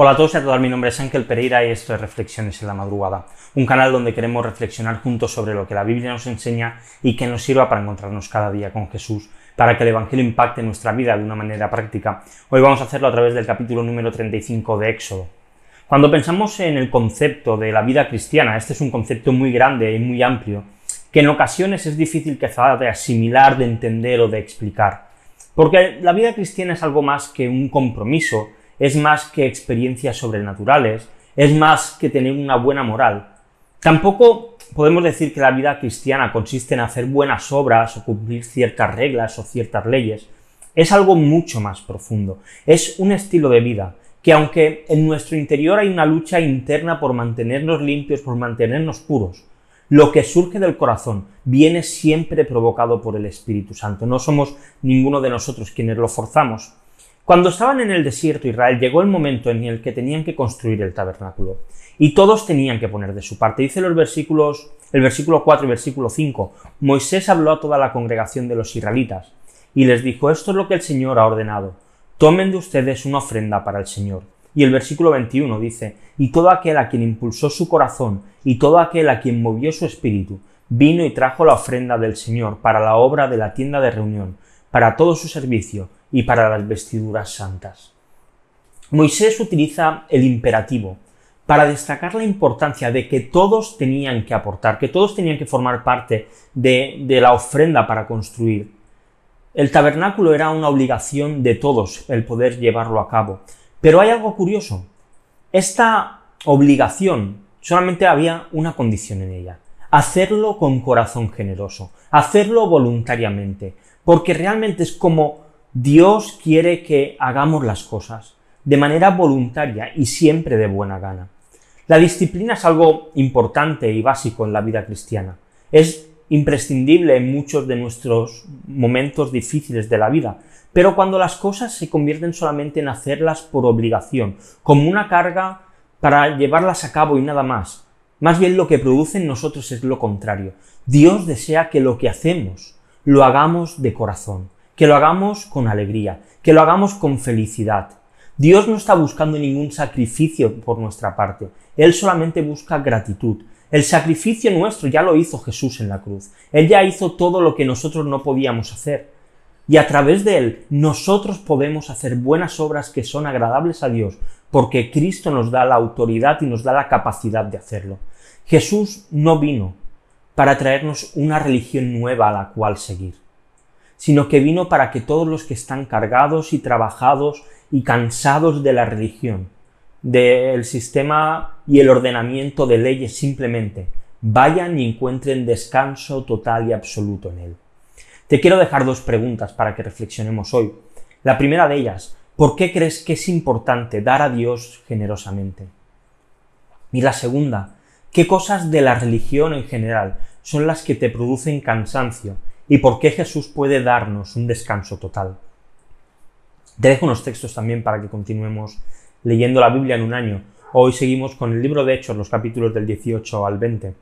Hola a todos y a todas, mi nombre es Ángel Pereira y esto es Reflexiones en la Madrugada, un canal donde queremos reflexionar juntos sobre lo que la Biblia nos enseña y que nos sirva para encontrarnos cada día con Jesús, para que el Evangelio impacte nuestra vida de una manera práctica. Hoy vamos a hacerlo a través del capítulo número 35 de Éxodo. Cuando pensamos en el concepto de la vida cristiana, este es un concepto muy grande y muy amplio, que en ocasiones es difícil quizá de asimilar, de entender o de explicar. Porque la vida cristiana es algo más que un compromiso, es más que experiencias sobrenaturales, es más que tener una buena moral. Tampoco podemos decir que la vida cristiana consiste en hacer buenas obras o cumplir ciertas reglas o ciertas leyes. Es algo mucho más profundo. Es un estilo de vida que aunque en nuestro interior hay una lucha interna por mantenernos limpios, por mantenernos puros, lo que surge del corazón viene siempre provocado por el Espíritu Santo. No somos ninguno de nosotros quienes lo forzamos. Cuando estaban en el desierto Israel llegó el momento en el que tenían que construir el tabernáculo y todos tenían que poner de su parte. Dice los versículos, el versículo 4 y versículo 5, Moisés habló a toda la congregación de los israelitas y les dijo, esto es lo que el Señor ha ordenado, tomen de ustedes una ofrenda para el Señor. Y el versículo 21 dice, y todo aquel a quien impulsó su corazón y todo aquel a quien movió su espíritu, vino y trajo la ofrenda del Señor para la obra de la tienda de reunión, para todo su servicio, y para las vestiduras santas. Moisés utiliza el imperativo para destacar la importancia de que todos tenían que aportar, que todos tenían que formar parte de, la ofrenda para construir. El tabernáculo era una obligación de todos el poder llevarlo a cabo. Pero hay algo curioso. Esta obligación solamente había una condición en ella. Hacerlo con corazón generoso, hacerlo voluntariamente, porque realmente es como Dios quiere que hagamos las cosas de manera voluntaria y siempre de buena gana. La disciplina es algo importante y básico en la vida cristiana. Es imprescindible en muchos de nuestros momentos difíciles de la vida, pero cuando las cosas se convierten solamente en hacerlas por obligación, como una carga para llevarlas a cabo y nada más, más bien lo que produce en nosotros es lo contrario. Dios desea que lo que hacemos lo hagamos de corazón, que lo hagamos con alegría, que lo hagamos con felicidad. Dios no está buscando ningún sacrificio por nuestra parte, Él solamente busca gratitud. El sacrificio nuestro ya lo hizo Jesús en la cruz. Él ya hizo todo lo que nosotros no podíamos hacer. Y a través de Él nosotros podemos hacer buenas obras que son agradables a Dios, porque Cristo nos da la autoridad y nos da la capacidad de hacerlo. Jesús no vino para traernos una religión nueva a la cual seguir sino que vino para que todos los que están cargados y trabajados y cansados de la religión, del sistema y el ordenamiento de leyes simplemente, vayan y encuentren descanso total y absoluto en él. Te quiero dejar dos preguntas para que reflexionemos hoy. La primera de ellas, ¿por qué crees que es importante dar a Dios generosamente? Y la segunda, ¿qué cosas de la religión en general son las que te producen cansancio y por qué Jesús puede darnos un descanso total. Te dejo unos textos también para que continuemos leyendo la Biblia en un año. Hoy seguimos con el libro de Hechos, los capítulos del 18 al 20.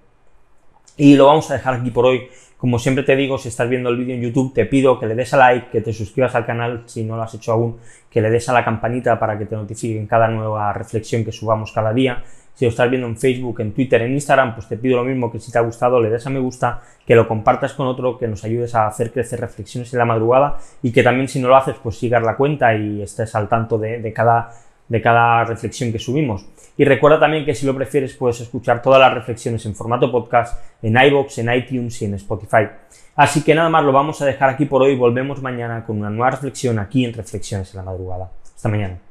Y lo vamos a dejar aquí por hoy. Como siempre te digo, si estás viendo el vídeo en YouTube, te pido que le des a like, que te suscribas al canal si no lo has hecho aún, que le des a la campanita para que te notifiquen cada nueva reflexión que subamos cada día si lo estás viendo en Facebook, en Twitter, en Instagram, pues te pido lo mismo que si te ha gustado, le des a me gusta, que lo compartas con otro, que nos ayudes a hacer crecer reflexiones en la madrugada y que también si no lo haces, pues sigas la cuenta y estés al tanto de, cada, de cada reflexión que subimos. Y recuerda también que si lo prefieres puedes escuchar todas las reflexiones en formato podcast en iBox, en iTunes y en Spotify. Así que nada más lo vamos a dejar aquí por hoy. Volvemos mañana con una nueva reflexión aquí en Reflexiones en la madrugada. Hasta mañana.